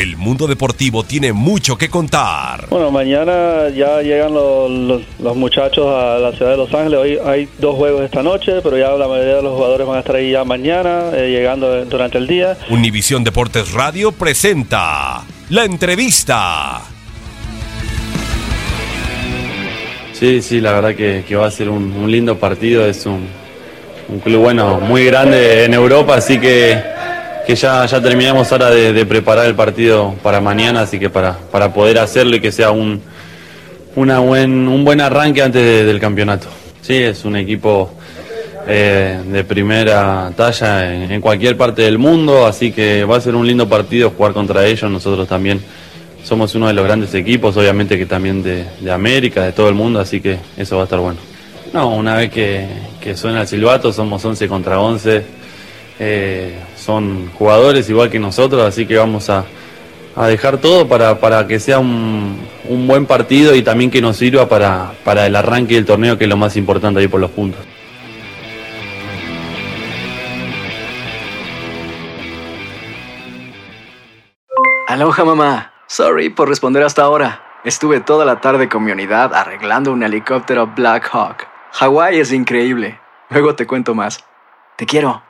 El mundo deportivo tiene mucho que contar. Bueno, mañana ya llegan los, los- los muchachos a la ciudad de Los Ángeles. Hoy hay dos juegos esta noche, pero ya la mayoría de los jugadores van a estar ahí ya mañana, eh, llegando durante el día. Univisión Deportes Radio presenta la entrevista. Sí, sí, la verdad que, que va a ser un, un lindo partido. Es un, un club bueno, muy grande en Europa, así que, que ya, ya terminamos ahora de, preparar el partido para mañana, así que para, para poder hacerlo y que sea un, una buen, un buen arranque antes de- del campeonato. Sí, es un equipo eh, de primera talla en, en cualquier parte del mundo, así que va a ser un lindo partido jugar contra ellos. Nosotros también somos uno de los grandes equipos, obviamente que también de, de América, de todo el mundo, así que eso va a estar bueno. No, una vez que, que suena el silbato, somos 11 contra 11, eh, son jugadores igual que nosotros, así que vamos a, a dejar todo para, para que sea un, un buen partido y también que nos sirva para, para el arranque del torneo, que es lo más importante ahí por los puntos. Aloha mamá. Sorry por responder hasta ahora. Estuve toda la tarde con mi unidad arreglando un helicóptero Black Hawk. Hawái es increíble. Luego te cuento más. Te quiero.